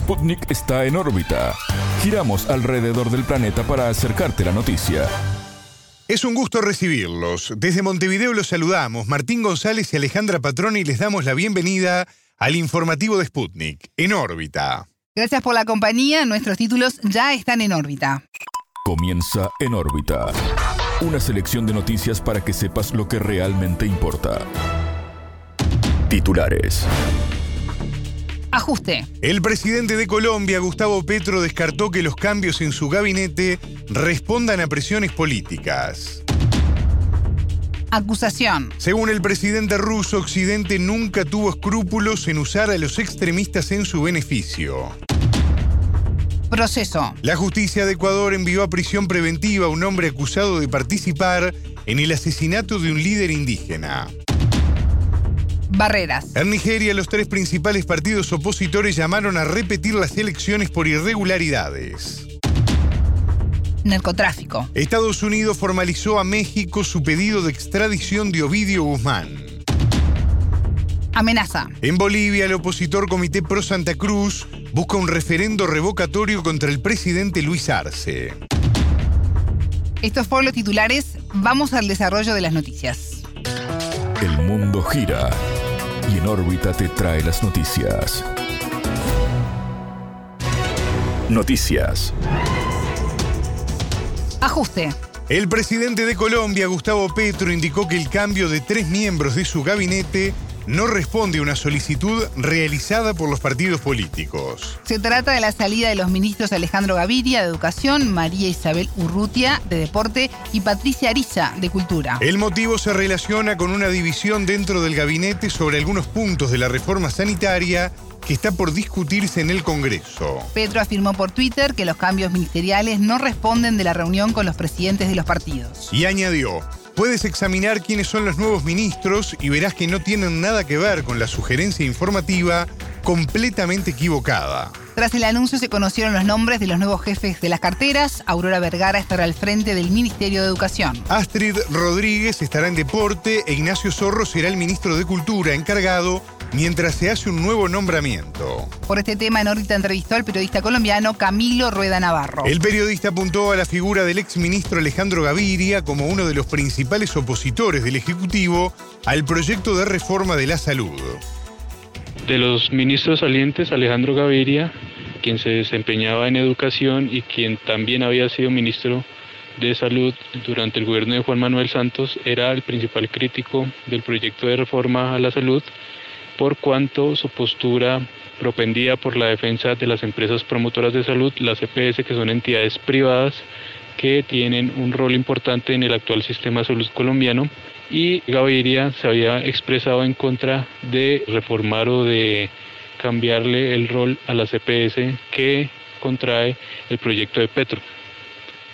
Sputnik está en órbita. Giramos alrededor del planeta para acercarte la noticia. Es un gusto recibirlos. Desde Montevideo los saludamos. Martín González y Alejandra Patroni les damos la bienvenida al informativo de Sputnik, en órbita. Gracias por la compañía. Nuestros títulos ya están en órbita. Comienza en órbita. Una selección de noticias para que sepas lo que realmente importa. Titulares. Ajuste. El presidente de Colombia, Gustavo Petro, descartó que los cambios en su gabinete respondan a presiones políticas. Acusación. Según el presidente ruso, Occidente nunca tuvo escrúpulos en usar a los extremistas en su beneficio. Proceso. La justicia de Ecuador envió a prisión preventiva a un hombre acusado de participar en el asesinato de un líder indígena. Barreras. En Nigeria, los tres principales partidos opositores llamaron a repetir las elecciones por irregularidades. Narcotráfico. Estados Unidos formalizó a México su pedido de extradición de Ovidio Guzmán. Amenaza. En Bolivia, el opositor Comité Pro Santa Cruz busca un referendo revocatorio contra el presidente Luis Arce. Estos fueron los titulares. Vamos al desarrollo de las noticias. El mundo gira y en órbita te trae las noticias. Noticias. Ajuste. El presidente de Colombia, Gustavo Petro, indicó que el cambio de tres miembros de su gabinete no responde a una solicitud realizada por los partidos políticos. Se trata de la salida de los ministros Alejandro Gaviria de Educación, María Isabel Urrutia de Deporte y Patricia Ariza de Cultura. El motivo se relaciona con una división dentro del gabinete sobre algunos puntos de la reforma sanitaria que está por discutirse en el Congreso. Petro afirmó por Twitter que los cambios ministeriales no responden de la reunión con los presidentes de los partidos. Y añadió, Puedes examinar quiénes son los nuevos ministros y verás que no tienen nada que ver con la sugerencia informativa completamente equivocada. Tras el anuncio se conocieron los nombres de los nuevos jefes de las carteras. Aurora Vergara estará al frente del Ministerio de Educación. Astrid Rodríguez estará en Deporte e Ignacio Zorro será el ministro de Cultura encargado mientras se hace un nuevo nombramiento. Por este tema, en órbita entrevistó al periodista colombiano Camilo Rueda Navarro. El periodista apuntó a la figura del exministro Alejandro Gaviria como uno de los principales opositores del Ejecutivo al proyecto de reforma de la salud. De los ministros salientes, Alejandro Gaviria, quien se desempeñaba en educación y quien también había sido ministro de Salud durante el gobierno de Juan Manuel Santos, era el principal crítico del proyecto de reforma a la salud por cuanto su postura propendía por la defensa de las empresas promotoras de salud, las EPS, que son entidades privadas que tienen un rol importante en el actual sistema de salud colombiano y Gaviria se había expresado en contra de reformar o de cambiarle el rol a las EPS que contrae el proyecto de Petro.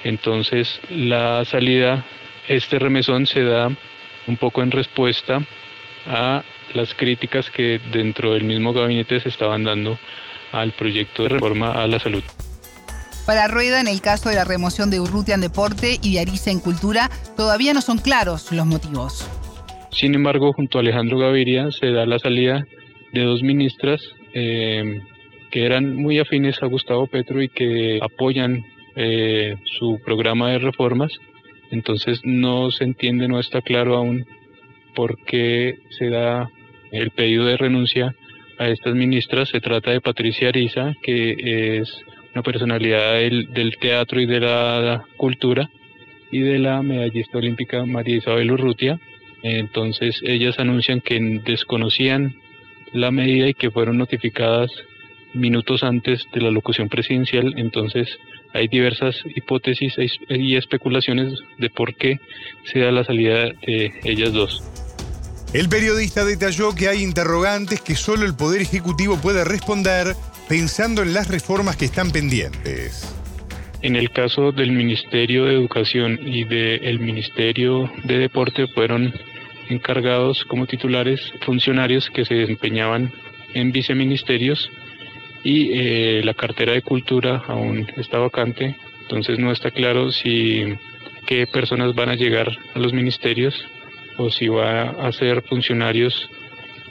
Entonces la salida, este remesón se da un poco en respuesta a las críticas que dentro del mismo gabinete se estaban dando al proyecto de reforma a la salud. Para Rueda, en el caso de la remoción de Urrutia en deporte y de Ariza en cultura, todavía no son claros los motivos. Sin embargo, junto a Alejandro Gaviria se da la salida de dos ministras eh, que eran muy afines a Gustavo Petro y que apoyan eh, su programa de reformas. Entonces no se entiende, no está claro aún por qué se da el pedido de renuncia a estas ministras. Se trata de Patricia Ariza, que es una personalidad del, teatro y de la cultura, y de la medallista olímpica María Isabel Urrutia. Entonces ellas anuncian que desconocían la medida y que fueron notificadas minutos antes de la locución presidencial. Entonces hay diversas hipótesis y especulaciones de por qué se da la salida de ellas dos. El periodista detalló que hay interrogantes que solo el Poder Ejecutivo puede responder pensando en las reformas que están pendientes. En el caso del Ministerio de Educación y del Ministerio de Deporte fueron encargados como titulares funcionarios que se desempeñaban en viceministerios y eh, la cartera de cultura aún está vacante, entonces no está claro si qué personas van a llegar a los ministerios o si va a ser funcionarios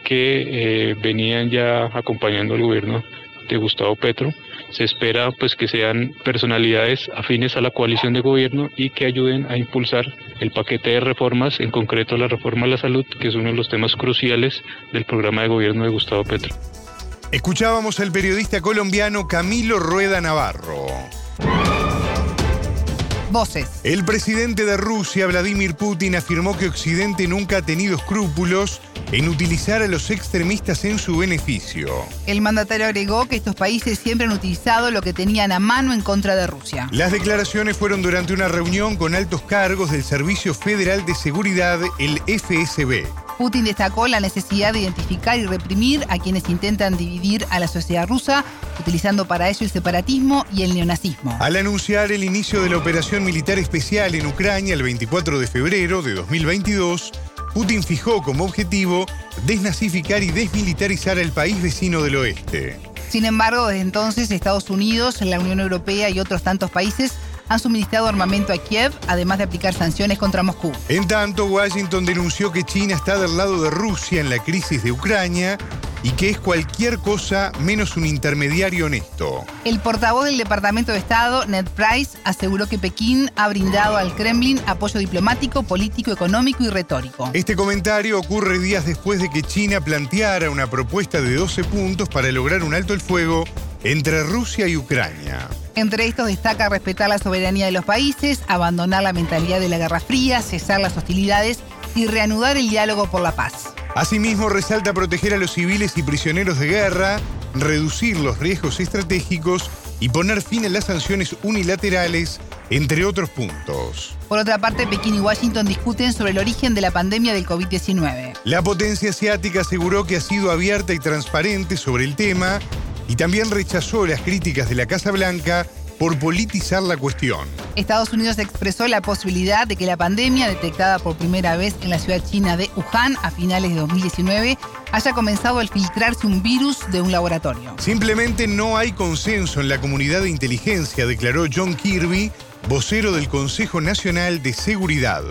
que eh, venían ya acompañando al gobierno de Gustavo Petro. Se espera pues que sean personalidades afines a la coalición de gobierno y que ayuden a impulsar el paquete de reformas, en concreto la reforma a la salud, que es uno de los temas cruciales del programa de gobierno de Gustavo Petro. Escuchábamos al periodista colombiano Camilo Rueda Navarro. Voces. El presidente de Rusia, Vladimir Putin, afirmó que Occidente nunca ha tenido escrúpulos en utilizar a los extremistas en su beneficio. El mandatario agregó que estos países siempre han utilizado lo que tenían a mano en contra de Rusia. Las declaraciones fueron durante una reunión con altos cargos del Servicio Federal de Seguridad, el FSB. Putin destacó la necesidad de identificar y reprimir a quienes intentan dividir a la sociedad rusa, utilizando para ello el separatismo y el neonazismo. Al anunciar el inicio de la operación militar especial en Ucrania el 24 de febrero de 2022, Putin fijó como objetivo desnazificar y desmilitarizar el país vecino del oeste. Sin embargo, desde entonces Estados Unidos, la Unión Europea y otros tantos países han suministrado armamento a Kiev, además de aplicar sanciones contra Moscú. En tanto, Washington denunció que China está del lado de Rusia en la crisis de Ucrania y que es cualquier cosa menos un intermediario honesto. El portavoz del Departamento de Estado, Ned Price, aseguró que Pekín ha brindado al Kremlin apoyo diplomático, político, económico y retórico. Este comentario ocurre días después de que China planteara una propuesta de 12 puntos para lograr un alto el fuego entre Rusia y Ucrania. Entre estos destaca respetar la soberanía de los países, abandonar la mentalidad de la Guerra Fría, cesar las hostilidades y reanudar el diálogo por la paz. Asimismo, resalta proteger a los civiles y prisioneros de guerra, reducir los riesgos estratégicos y poner fin a las sanciones unilaterales, entre otros puntos. Por otra parte, Pekín y Washington discuten sobre el origen de la pandemia del COVID-19. La potencia asiática aseguró que ha sido abierta y transparente sobre el tema y también rechazó las críticas de la Casa Blanca por politizar la cuestión. Estados Unidos expresó la posibilidad de que la pandemia, detectada por primera vez en la ciudad china de Wuhan a finales de 2019, haya comenzado al filtrarse un virus de un laboratorio. Simplemente no hay consenso en la comunidad de inteligencia, declaró John Kirby, vocero del Consejo Nacional de Seguridad.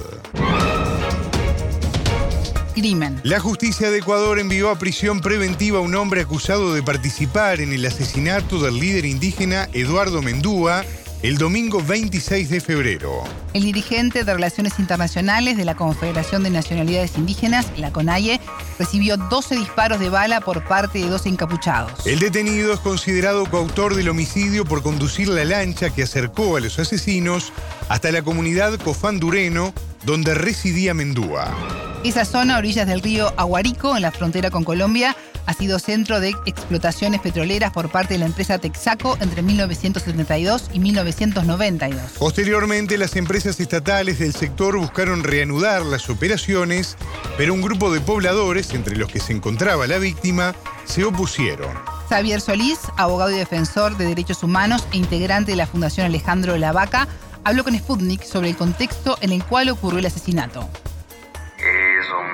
Crimen. La justicia de Ecuador envió a prisión preventiva a un hombre acusado de participar en el asesinato del líder indígena Eduardo Mendúa el domingo 26 de febrero. El dirigente de Relaciones Internacionales de la Confederación de Nacionalidades Indígenas, la CONAIE, recibió 12 disparos de bala por parte de dos encapuchados. El detenido es considerado coautor del homicidio por conducir la lancha que acercó a los asesinos hasta la comunidad Cofán-Dureno, donde residía Mendúa. Esa zona, orillas del río Aguarico, en la frontera con Colombia, ha sido centro de explotaciones petroleras por parte de la empresa Texaco entre 1972 y 1992. Posteriormente, las empresas estatales del sector buscaron reanudar las operaciones, pero un grupo de pobladores, entre los que se encontraba la víctima, se opusieron. Xavier Solís, abogado y defensor de derechos humanos e integrante de la Fundación Alejandro Lavaca, habló con Sputnik sobre el contexto en el cual ocurrió el asesinato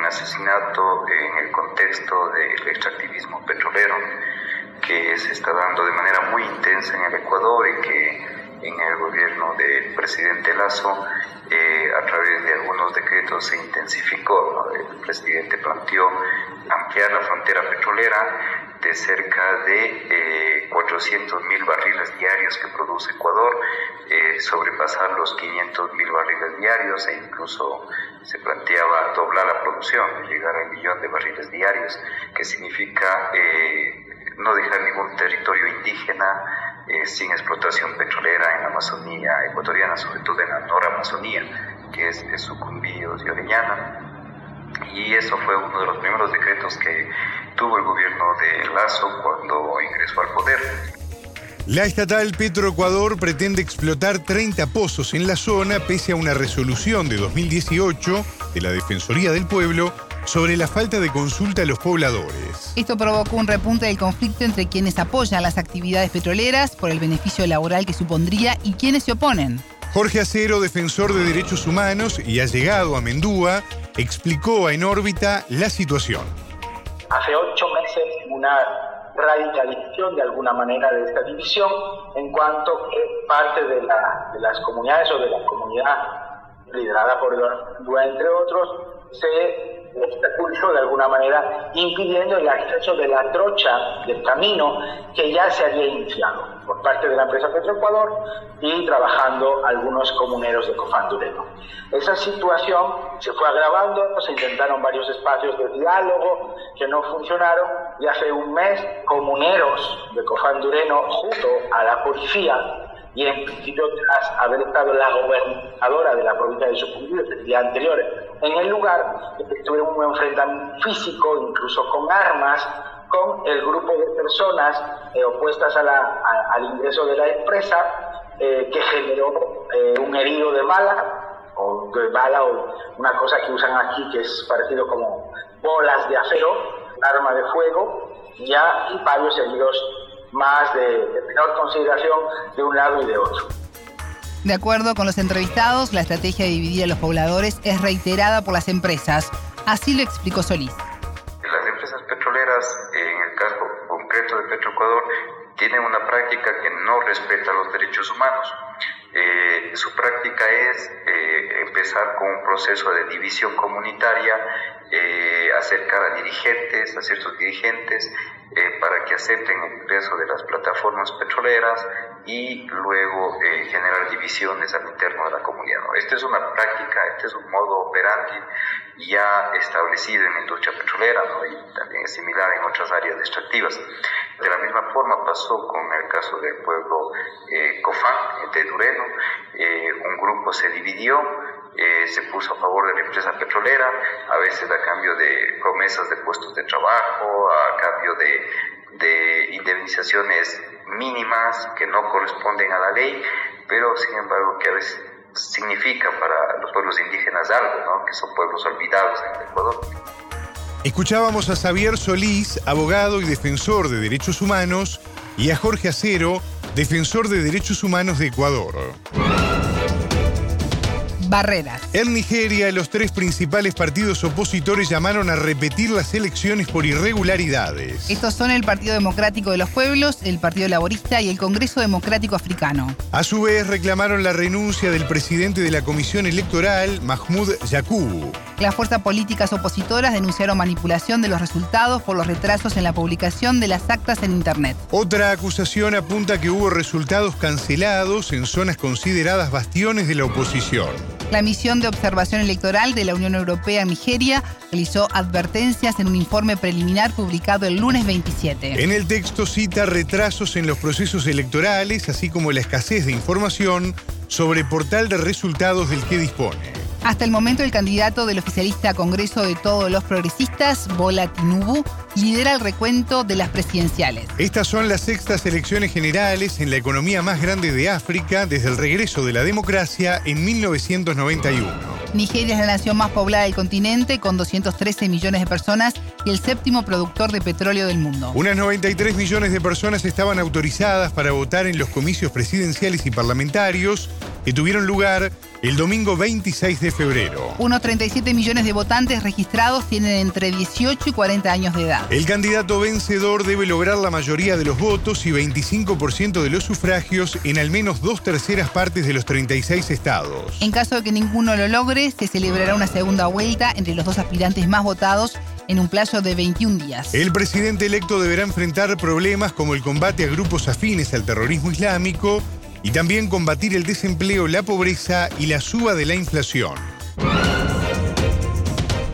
asesinato en el contexto del extractivismo petrolero que se está dando de manera muy intensa en el Ecuador y que en el gobierno del presidente Lazo, eh, a través de algunos decretos, se intensificó. El presidente planteó ampliar la frontera petrolera de cerca de 400 eh, mil barriles diarios que produce Ecuador, eh, sobrepasar los 500 mil barriles diarios e incluso se planteaba doblar la producción, llegar al millón de barriles diarios, que significa eh, no dejar ningún territorio indígena sin explotación petrolera en la Amazonía ecuatoriana, sobre todo en la Amazonía, que es, de Sucumbíos y Oriñana y eso fue uno de los primeros decretos que tuvo el gobierno de Lazo cuando ingresó al poder. La estatal Petroecuador pretende explotar 30 pozos en la zona pese a una resolución de 2018 de la Defensoría del Pueblo sobre la falta de consulta a los pobladores. Esto provocó un repunte del conflicto entre quienes apoyan las actividades petroleras por el beneficio laboral que supondría y quienes se oponen. Jorge Acero, defensor de derechos humanos y ha llegado a Mendúa, explicó a En órbita la situación. Hace ocho meses una radicalización de alguna manera de esta división en cuanto que parte de, las comunidades o de la comunidad liderada por Mendúa, entre otros, se de alguna manera, impidiendo el acceso de la trocha del camino que ya se había iniciado por parte de la empresa Petroecuador y trabajando algunos comuneros de Cofandureno. Esa situación se fue agravando, se intentaron varios espacios de diálogo que no funcionaron y hace un mes comuneros de Cofandureno junto a la policía y en principio tras haber estado la gobernadora de la provincia de Sucumbíos el día anterior en el lugar, tuvieron un enfrentamiento físico, incluso con armas, con el grupo de personas eh, opuestas al ingreso de la empresa, eh, que generó eh, un herido de bala, o de bala, o una cosa que usan aquí que es parecido como bolas de acero, arma de fuego, ya, y varios heridos más de, menor consideración de un lado y de otro. De acuerdo con los entrevistados, la estrategia de dividir a los pobladores es reiterada por las empresas. Así lo explicó Solís. Las empresas petroleras, en el caso concreto de Petroecuador, tienen una práctica que no respeta los derechos humanos. Eh, su práctica es eh, empezar con un proceso de división comunitaria, eh, acercar a dirigentes, a ciertos dirigentes, eh, para que acepten el ingreso de las plataformas petroleras y luego eh, generar divisiones al interno de la comunidad. Esta es una práctica, este es un modo operandi ya establecido en la industria petrolera y también es similar en otras áreas extractivas. De la misma forma pasó con el caso del pueblo eh, Cofán de Dureno, un grupo se dividió, se puso a favor de la empresa petrolera, a veces a cambio de promesas de puestos de trabajo, a cambio de, de indemnizaciones mínimas que no corresponden a la ley, pero sin embargo que a veces significa para los pueblos indígenas algo, ¿no? que son pueblos olvidados en Ecuador. Escuchábamos a Xavier Solís, abogado y defensor de derechos humanos, y a Jorge Acero, defensor de derechos humanos de Ecuador barreras. En Nigeria, los tres principales partidos opositores llamaron a repetir las elecciones por irregularidades. Estos son el Partido Democrático de los Pueblos, el Partido Laborista y el Congreso Democrático Africano. A su vez, reclamaron la renuncia del presidente de la Comisión Electoral, Mahmoud Yakubu. Las fuerzas políticas opositoras denunciaron manipulación de los resultados por los retrasos en la publicación de las actas en Internet. Otra acusación apunta que hubo resultados cancelados en zonas consideradas bastiones de la oposición. La misión de observación electoral de la Unión Europea en Nigeria realizó advertencias en un informe preliminar publicado el lunes 27. En el texto cita retrasos en los procesos electorales, así como la escasez de información sobre portal de resultados del que dispone. Hasta el momento, el candidato del oficialista Congreso de Todos los Progresistas, Bola Tinubu, lidera el recuento de las presidenciales. Estas son las sextas elecciones generales en la economía más grande de África desde el regreso de la democracia en 1991. Nigeria es la nación más poblada del continente, con 213 millones de personas y el séptimo productor de petróleo del mundo. Unas 93 millones de personas estaban autorizadas para votar en los comicios presidenciales y parlamentarios que tuvieron lugar el domingo 26 de febrero. Unos 37 millones de votantes registrados tienen entre 18 y 40 años de edad. El candidato vencedor debe lograr la mayoría de los votos y 25% de los sufragios en al menos dos terceras partes de los 36 estados. En caso de que ninguno lo logre, se celebrará una segunda vuelta entre los dos aspirantes más votados en un plazo de 21 días. El presidente electo deberá enfrentar problemas como el combate a grupos afines al terrorismo islámico, y también combatir el desempleo, la pobreza y la suba de la inflación.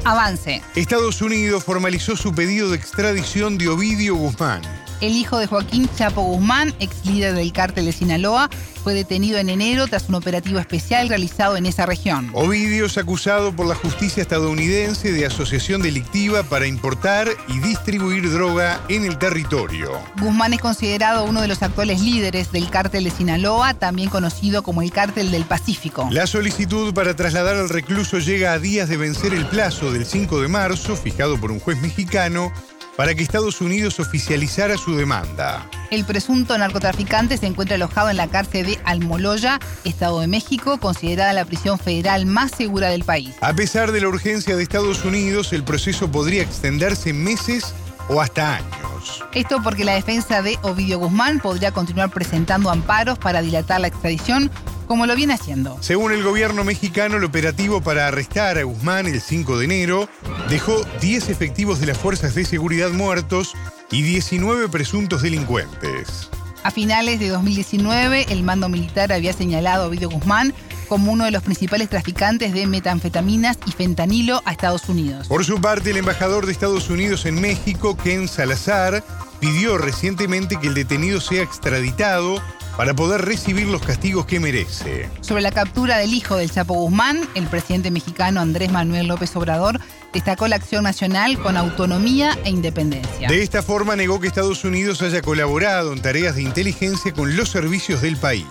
Avance. Estados Unidos formalizó su pedido de extradición de Ovidio Guzmán. El hijo de Joaquín Chapo Guzmán, ex líder del cártel de Sinaloa, fue detenido en enero tras un operativo especial realizado en esa región. Ovidio es acusado por la justicia estadounidense de asociación delictiva para importar y distribuir droga en el territorio. Guzmán es considerado uno de los actuales líderes del cártel de Sinaloa, también conocido como el cártel del Pacífico. La solicitud para trasladar al recluso llega a días de vencer el plazo del 5 de marzo, fijado por un juez mexicano, para que Estados Unidos oficializara su demanda. El presunto narcotraficante se encuentra alojado en la cárcel de Almoloya, Estado de México, considerada la prisión federal más segura del país. A pesar de la urgencia de Estados Unidos, el proceso podría extenderse meses o hasta años. Esto porque la defensa de Ovidio Guzmán podría continuar presentando amparos para dilatar la extradición como lo viene haciendo. Según el gobierno mexicano, el operativo para arrestar a Guzmán el 5 de enero dejó 10 efectivos de las fuerzas de seguridad muertos y 19 presuntos delincuentes. A finales de 2019, el mando militar había señalado a Ovidio Guzmán como uno de los principales traficantes de metanfetaminas y fentanilo a Estados Unidos. Por su parte, el embajador de Estados Unidos en México, Ken Salazar, pidió recientemente que el detenido sea extraditado para poder recibir los castigos que merece. Sobre la captura del hijo del Chapo Guzmán, el presidente mexicano Andrés Manuel López Obrador destacó la acción nacional con autonomía e independencia. De esta forma negó que Estados Unidos haya colaborado en tareas de inteligencia con los servicios del país.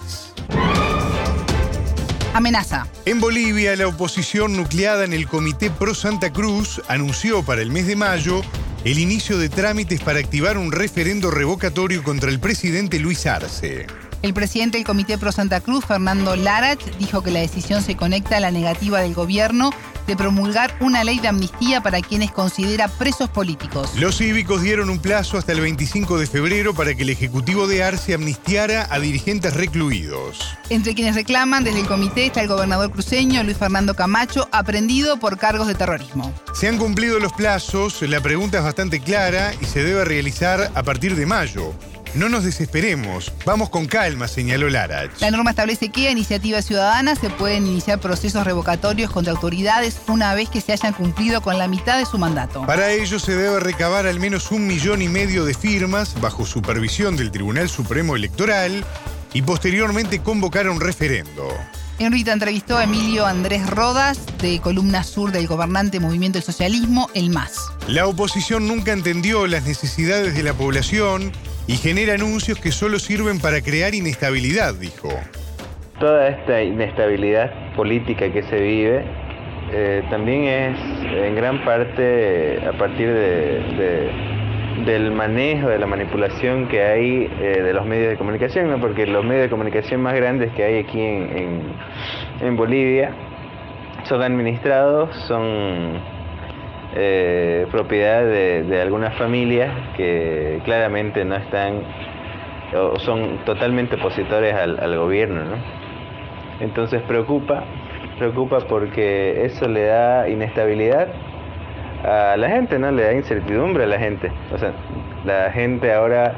Amenaza. En Bolivia, la oposición nucleada en el Comité Pro Santa Cruz anunció para el mes de mayo el inicio de trámites para activar un referendo revocatorio contra el presidente Luis Arce. El presidente del Comité Pro Santa Cruz, Fernando Larach, dijo que la decisión se conecta a la negativa del gobierno de promulgar una ley de amnistía para quienes considera presos políticos. Los cívicos dieron un plazo hasta el 25 de febrero para que el Ejecutivo de Arce amnistiara a dirigentes recluidos. Entre quienes reclaman desde el comité está el gobernador cruceño Luis Fernando Camacho, aprendido por cargos de terrorismo. Se han cumplido los plazos, la pregunta es bastante clara y se debe realizar a partir de mayo. No nos desesperemos, vamos con calma, señaló Larach. La norma establece que a iniciativa ciudadana se pueden iniciar procesos revocatorios contra autoridades una vez que se hayan cumplido con la mitad de su mandato. Para ello se debe recabar al menos un millón y medio de firmas bajo supervisión del Tribunal Supremo Electoral y posteriormente convocar a un referendo. Enrita entrevistó a Emilio Andrés Rodas, de Columna Sur del gobernante Movimiento del Socialismo, el MAS. La oposición nunca entendió las necesidades de la población y genera anuncios que solo sirven para crear inestabilidad, dijo. Toda esta inestabilidad política que se vive eh, también es en gran parte a partir de, del manejo, de la manipulación que hay eh, de los medios de comunicación, ¿no? porque los medios de comunicación más grandes que hay aquí en, en Bolivia son administrados, son eh, propiedad de, algunas familias que claramente no están o son totalmente opositores al, gobierno. Entonces preocupa, preocupa porque eso le da inestabilidad a la gente, ¿no? Le da incertidumbre a la gente. O sea, la gente ahora,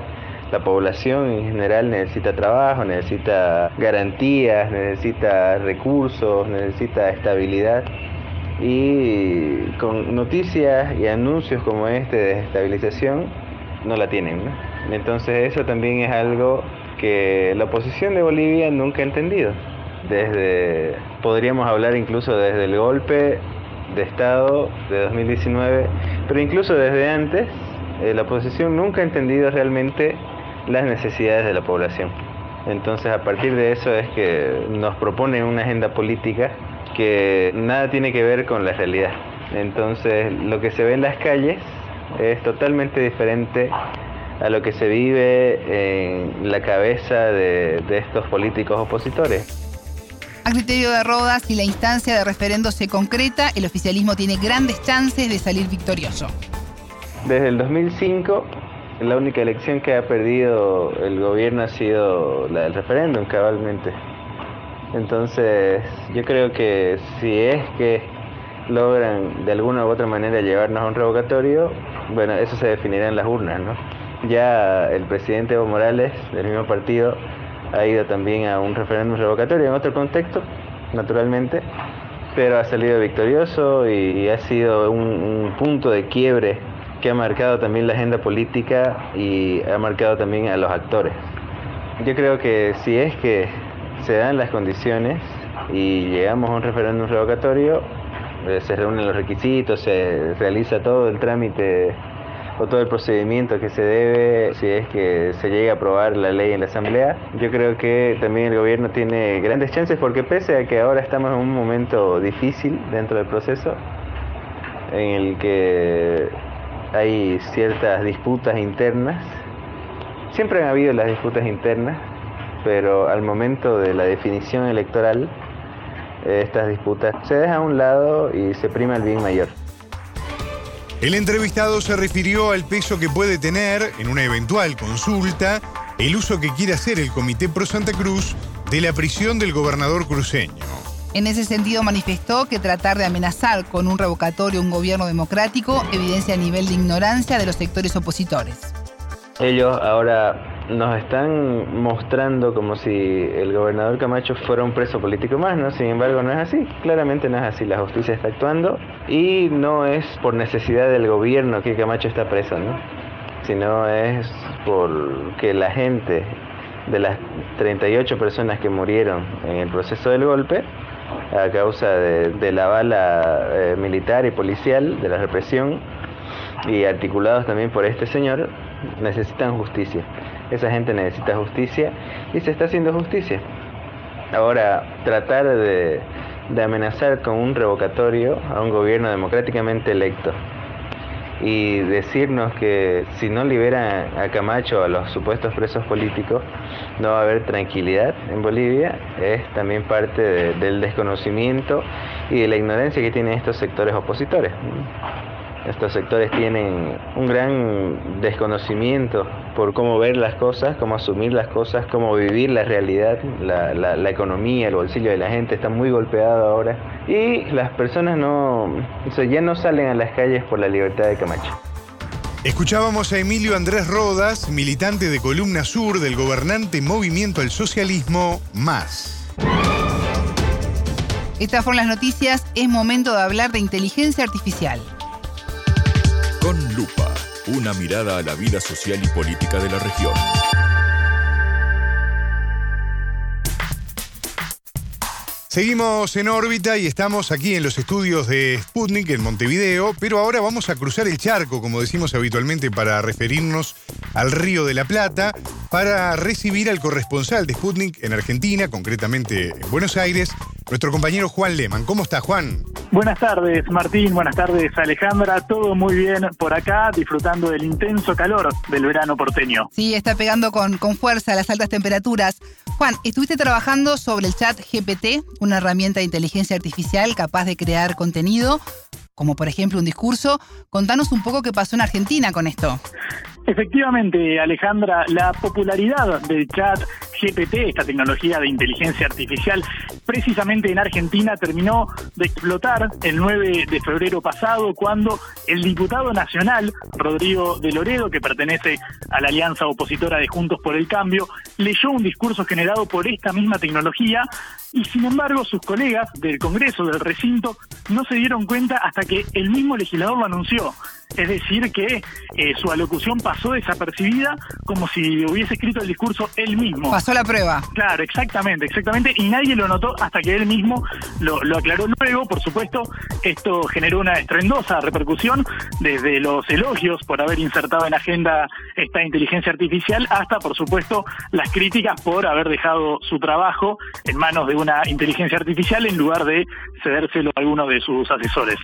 la población en general necesita trabajo, necesita garantías, necesita recursos, necesita estabilidad y con noticias y anuncios como este de desestabilización no la tienen. Entonces eso también es algo que la oposición de Bolivia nunca ha entendido. Desde, podríamos hablar incluso desde el golpe de Estado de 2019, pero incluso desde antes, eh, la oposición nunca ha entendido realmente las necesidades de la población. Entonces a partir de eso es que nos propone una agenda política que nada tiene que ver con la realidad. Entonces, lo que se ve en las calles es totalmente diferente a lo que se vive en la cabeza de, estos políticos opositores. A criterio de Rodas, si la instancia de referendo se concreta, el oficialismo tiene grandes chances de salir victorioso. Desde el 2005, la única elección que ha perdido el gobierno ha sido la del referéndum, cabalmente. Entonces, yo creo que si es que logran de alguna u otra manera llevarnos a un revocatorio, bueno, eso se definirá en las urnas, ¿no? Ya el presidente Evo Morales, del mismo partido, ha ido también a un referéndum revocatorio en otro contexto, naturalmente, pero ha salido victorioso y, ha sido un, un punto de quiebre que ha marcado también la agenda política y ha marcado también a los actores. Yo creo que si es que se dan las condiciones y llegamos a un referéndum revocatorio, eh, se reúnen los requisitos, se realiza todo el trámite o todo el procedimiento que se debe si es que se llega a aprobar la ley en la Asamblea. Yo creo que también el gobierno tiene grandes chances porque pese a que ahora estamos en un momento difícil dentro del proceso, en el que hay ciertas disputas internas, siempre han habido las disputas internas, pero al momento de la definición electoral, eh, estas disputas se dejan a un lado y se prima el bien mayor. El entrevistado se refirió al peso que puede tener en una eventual consulta el uso que quiere hacer el Comité Pro Santa Cruz de la prisión del gobernador cruceño. En ese sentido manifestó que tratar de amenazar con un revocatorio un gobierno democrático evidencia el nivel de ignorancia de los sectores opositores. Ellos ahora nos están mostrando como si el gobernador Camacho fuera un preso político más, ¿no? Sin embargo, no es así. Claramente no es así. La justicia está actuando y no es por necesidad del gobierno que Camacho está preso, ¿no? Sino es porque la gente de las 38 personas que murieron en el proceso del golpe, a causa de, la bala eh, militar y policial, de la represión, y articulados también por este señor, necesitan justicia. Esa gente necesita justicia y se está haciendo justicia. Ahora, tratar de, amenazar con un revocatorio a un gobierno democráticamente electo y decirnos que si no liberan a Camacho a los supuestos presos políticos, no va a haber tranquilidad en Bolivia, es también parte del desconocimiento y de la ignorancia que tienen estos sectores opositores. Estos sectores tienen un gran desconocimiento por cómo ver las cosas, cómo asumir las cosas, cómo vivir la realidad, la, economía, el bolsillo de la gente está muy golpeado ahora y las personas no, ya no salen a las calles por la libertad de Camacho. Escuchábamos a Emilio Andrés Rodas, militante de Columna Sur del gobernante Movimiento al Socialismo Más. Estas fueron las noticias. Es momento de hablar de inteligencia artificial. Una mirada a la vida social y política de la región. Seguimos en órbita y estamos aquí en los estudios de Sputnik en Montevideo, pero ahora vamos a cruzar el charco, como decimos habitualmente, para referirnos al Río de la Plata, para recibir al corresponsal de Sputnik en Argentina, concretamente en Buenos Aires, nuestro compañero Juan Leman. ¿Cómo está, Juan? Buenas tardes, Martín. Buenas tardes, Alejandra. Todo muy bien por acá, disfrutando del intenso calor del verano porteño. Sí, está pegando con, con fuerza las altas temperaturas. Juan, estuviste trabajando sobre el chat GPT, una herramienta de inteligencia artificial capaz de crear contenido, como por ejemplo un discurso. Contanos un poco qué pasó en Argentina con esto. Efectivamente, Alejandra, la popularidad del chat GPT, esta tecnología de inteligencia artificial, precisamente en Argentina terminó de explotar el 9 de febrero pasado cuando el diputado nacional, Rodrigo de Loredo, que pertenece a la alianza opositora de Juntos por el Cambio, leyó un discurso generado por esta misma tecnología y sin embargo sus colegas del Congreso, del recinto, no se dieron cuenta hasta que el mismo legislador lo anunció. Es decir, que eh, su alocución pasó desapercibida como si hubiese escrito el discurso él mismo. Pasó la prueba. Claro, exactamente, exactamente. Y nadie lo notó hasta que él mismo lo, aclaró luego. Por supuesto, esto generó una estrendosa repercusión desde los elogios por haber insertado en agenda esta inteligencia artificial hasta, por supuesto, las críticas por haber dejado su trabajo en manos de una inteligencia artificial en lugar de cedérselo a alguno de sus asesores.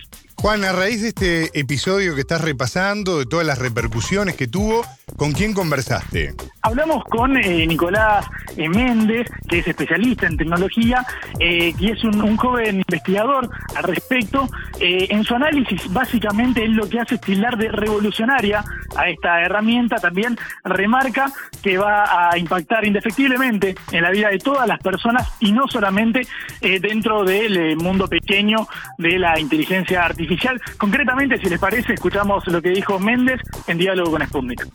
Juan, a raíz de este episodio que estás repasando, de todas las repercusiones que tuvo, ¿con quién conversaste? Hablamos con eh, Nicolás eh, Méndez, que es especialista en tecnología eh, y es un, joven investigador al respecto. en su análisis, básicamente, él lo que hace es tildar de revolucionaria a esta herramienta. También remarca que va a impactar indefectiblemente en la vida de todas las personas y no solamente dentro del mundo pequeño de la inteligencia artificial Concretamente, si les parece, escuchamos lo que dijo Méndez en diálogo con Sputnik.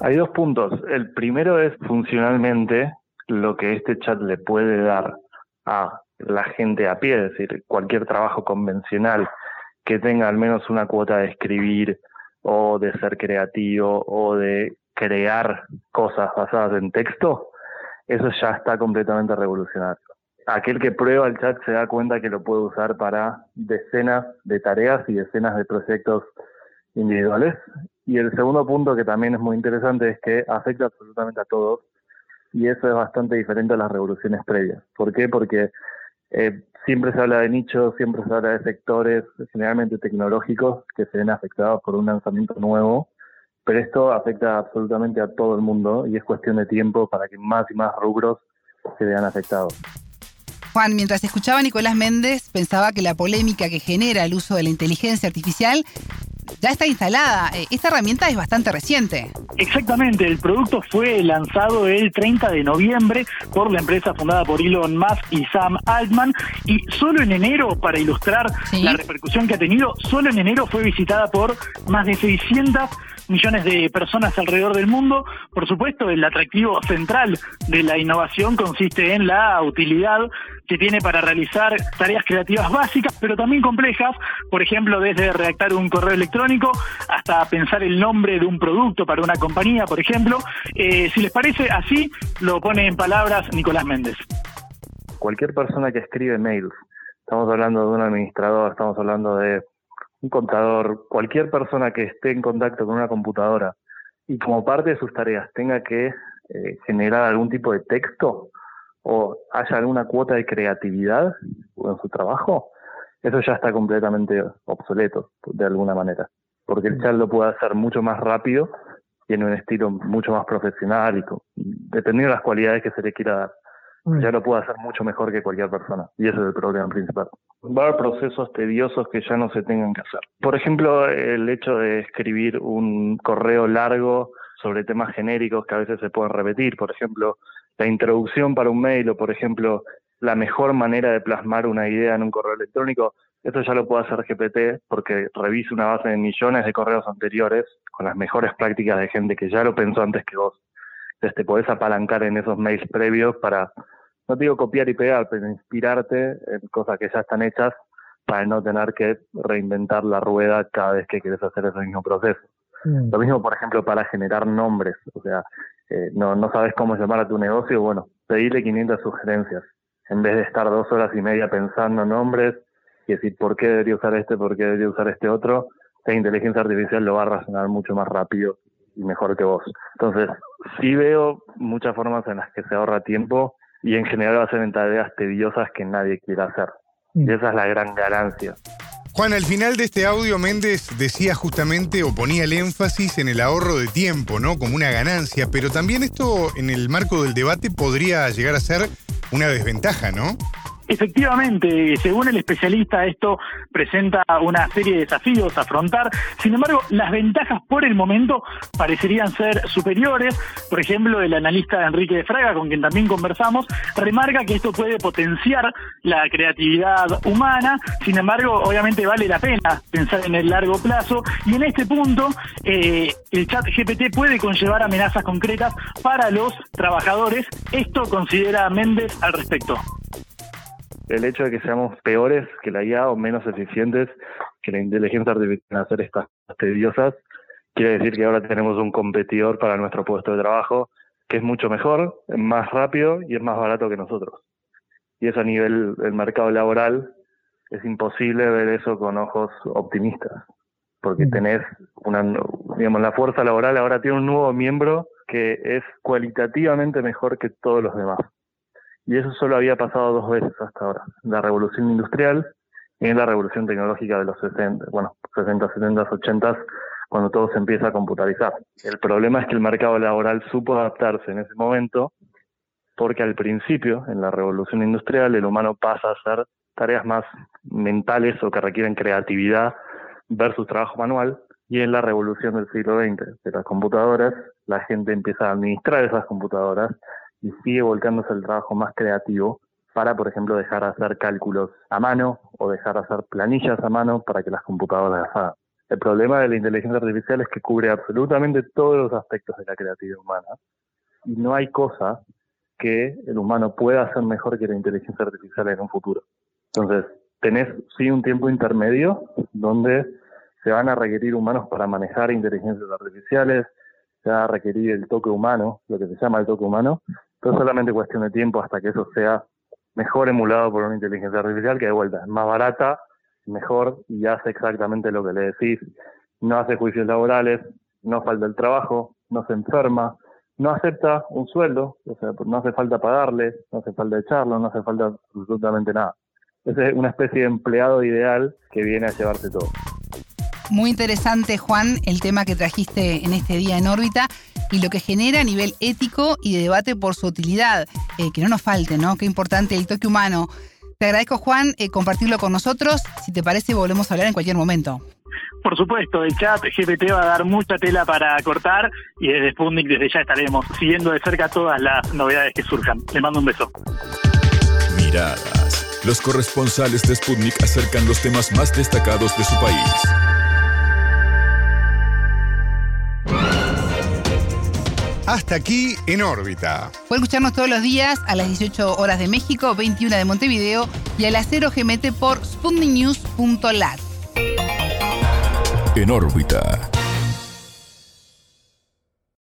Hay dos puntos. El primero es funcionalmente lo que este chat le puede dar a la gente a pie, es decir, cualquier trabajo convencional que tenga al menos una cuota de escribir o de ser creativo o de crear cosas basadas en texto, eso ya está completamente revolucionario aquel que prueba el chat se da cuenta que lo puede usar para decenas de tareas y decenas de proyectos individuales. Y el segundo punto que también es muy interesante es que afecta absolutamente a todos y eso es bastante diferente a las revoluciones previas. ¿Por qué? Porque eh, siempre se habla de nichos, siempre se habla de sectores generalmente tecnológicos que se ven afectados por un lanzamiento nuevo, pero esto afecta absolutamente a todo el mundo y es cuestión de tiempo para que más y más rubros se vean afectados. Juan, mientras escuchaba a Nicolás Méndez, pensaba que la polémica que genera el uso de la inteligencia artificial ya está instalada. Eh, esta herramienta es bastante reciente. Exactamente, el producto fue lanzado el 30 de noviembre por la empresa fundada por Elon Musk y Sam Altman y solo en enero, para ilustrar la repercusión que ha tenido, solo en enero fue visitada por más de 600 millones de personas alrededor del mundo. Por supuesto, el atractivo central de la innovación consiste en la utilidad que tiene para realizar tareas creativas básicas, pero también complejas, por ejemplo, desde redactar un correo electrónico hasta pensar el nombre de un producto para una compañía, por ejemplo. Eh, si les parece, así lo pone en palabras Nicolás Méndez. Cualquier persona que escribe mails, estamos hablando de un administrador, estamos hablando de un contador, cualquier persona que esté en contacto con una computadora y como parte de sus tareas tenga que eh, generar algún tipo de texto o haya alguna cuota de creatividad en su trabajo, eso ya está completamente obsoleto de alguna manera, porque el mm. chat lo puede hacer mucho más rápido, tiene un estilo mucho más profesional y dependiendo de las cualidades que se le quiera dar. Ya lo puede hacer mucho mejor que cualquier persona. Y ese es el problema principal. Va a haber procesos tediosos que ya no se tengan que hacer. Por ejemplo, el hecho de escribir un correo largo sobre temas genéricos que a veces se pueden repetir. Por ejemplo, la introducción para un mail o, por ejemplo, la mejor manera de plasmar una idea en un correo electrónico. Eso ya lo puede hacer GPT porque revisa una base de millones de correos anteriores con las mejores prácticas de gente que ya lo pensó antes que vos. Entonces te podés apalancar en esos mails previos para no te digo copiar y pegar, pero inspirarte en cosas que ya están hechas para no tener que reinventar la rueda cada vez que quieres hacer ese mismo proceso. Mm. Lo mismo, por ejemplo, para generar nombres. O sea, eh, no, no sabes cómo llamar a tu negocio, bueno, pedirle 500 sugerencias. En vez de estar dos horas y media pensando nombres y decir por qué debería usar este, por qué debería usar este otro, la inteligencia artificial lo va a razonar mucho más rápido y mejor que vos. Entonces, sí veo muchas formas en las que se ahorra tiempo y en general va a ser en tareas tediosas que nadie quiera hacer. Y esa es la gran ganancia. Juan, al final de este audio Méndez decía justamente o ponía el énfasis en el ahorro de tiempo, ¿no? Como una ganancia, pero también esto en el marco del debate podría llegar a ser una desventaja, ¿no? Efectivamente, según el especialista, esto presenta una serie de desafíos a afrontar. Sin embargo, las ventajas por el momento parecerían ser superiores. Por ejemplo, el analista Enrique de Fraga, con quien también conversamos, remarca que esto puede potenciar la creatividad humana. Sin embargo, obviamente vale la pena pensar en el largo plazo. Y en este punto, eh, el chat GPT puede conllevar amenazas concretas para los trabajadores. Esto considera Méndez al respecto el hecho de que seamos peores que la IA o menos eficientes que la inteligencia artificial en hacer estas tediosas, quiere decir que ahora tenemos un competidor para nuestro puesto de trabajo que es mucho mejor, es más rápido y es más barato que nosotros. Y eso a nivel del mercado laboral es imposible ver eso con ojos optimistas, porque mm. tenés una, digamos, la fuerza laboral ahora tiene un nuevo miembro que es cualitativamente mejor que todos los demás. Y eso solo había pasado dos veces hasta ahora. La revolución industrial y en la revolución tecnológica de los 60, bueno, 60, 70, 80, cuando todo se empieza a computarizar. El problema es que el mercado laboral supo adaptarse en ese momento porque al principio, en la revolución industrial, el humano pasa a hacer tareas más mentales o que requieren creatividad versus trabajo manual, y en la revolución del siglo XX de las computadoras, la gente empieza a administrar esas computadoras y sigue volcándose el trabajo más creativo para, por ejemplo, dejar de hacer cálculos a mano o dejar de hacer planillas a mano para que las computadoras las hagan. El problema de la inteligencia artificial es que cubre absolutamente todos los aspectos de la creatividad humana y no hay cosa que el humano pueda hacer mejor que la inteligencia artificial en un futuro. Entonces, tenés sí un tiempo intermedio donde se van a requerir humanos para manejar inteligencias artificiales, se va a requerir el toque humano, lo que se llama el toque humano, pero solamente cuestión de tiempo hasta que eso sea mejor emulado por una inteligencia artificial que de vuelta es más barata, mejor y hace exactamente lo que le decís. No hace juicios laborales, no falta el trabajo, no se enferma, no acepta un sueldo, o sea, no hace falta pagarle, no hace falta echarlo, no hace falta absolutamente nada. Es una especie de empleado ideal que viene a llevarse todo. Muy interesante, Juan, el tema que trajiste en este día en órbita y lo que genera a nivel ético y de debate por su utilidad. Eh, que no nos falte, ¿no? Qué importante el toque humano. Te agradezco, Juan, eh, compartirlo con nosotros. Si te parece, volvemos a hablar en cualquier momento. Por supuesto, el chat GPT va a dar mucha tela para cortar y desde Sputnik desde ya estaremos siguiendo de cerca todas las novedades que surjan. Le mando un beso. Miradas. Los corresponsales de Sputnik acercan los temas más destacados de su país. Hasta aquí en órbita. Puede escucharnos todos los días a las 18 horas de México, 21 de Montevideo y a las 0 GMT por sputniknews.lat. En órbita.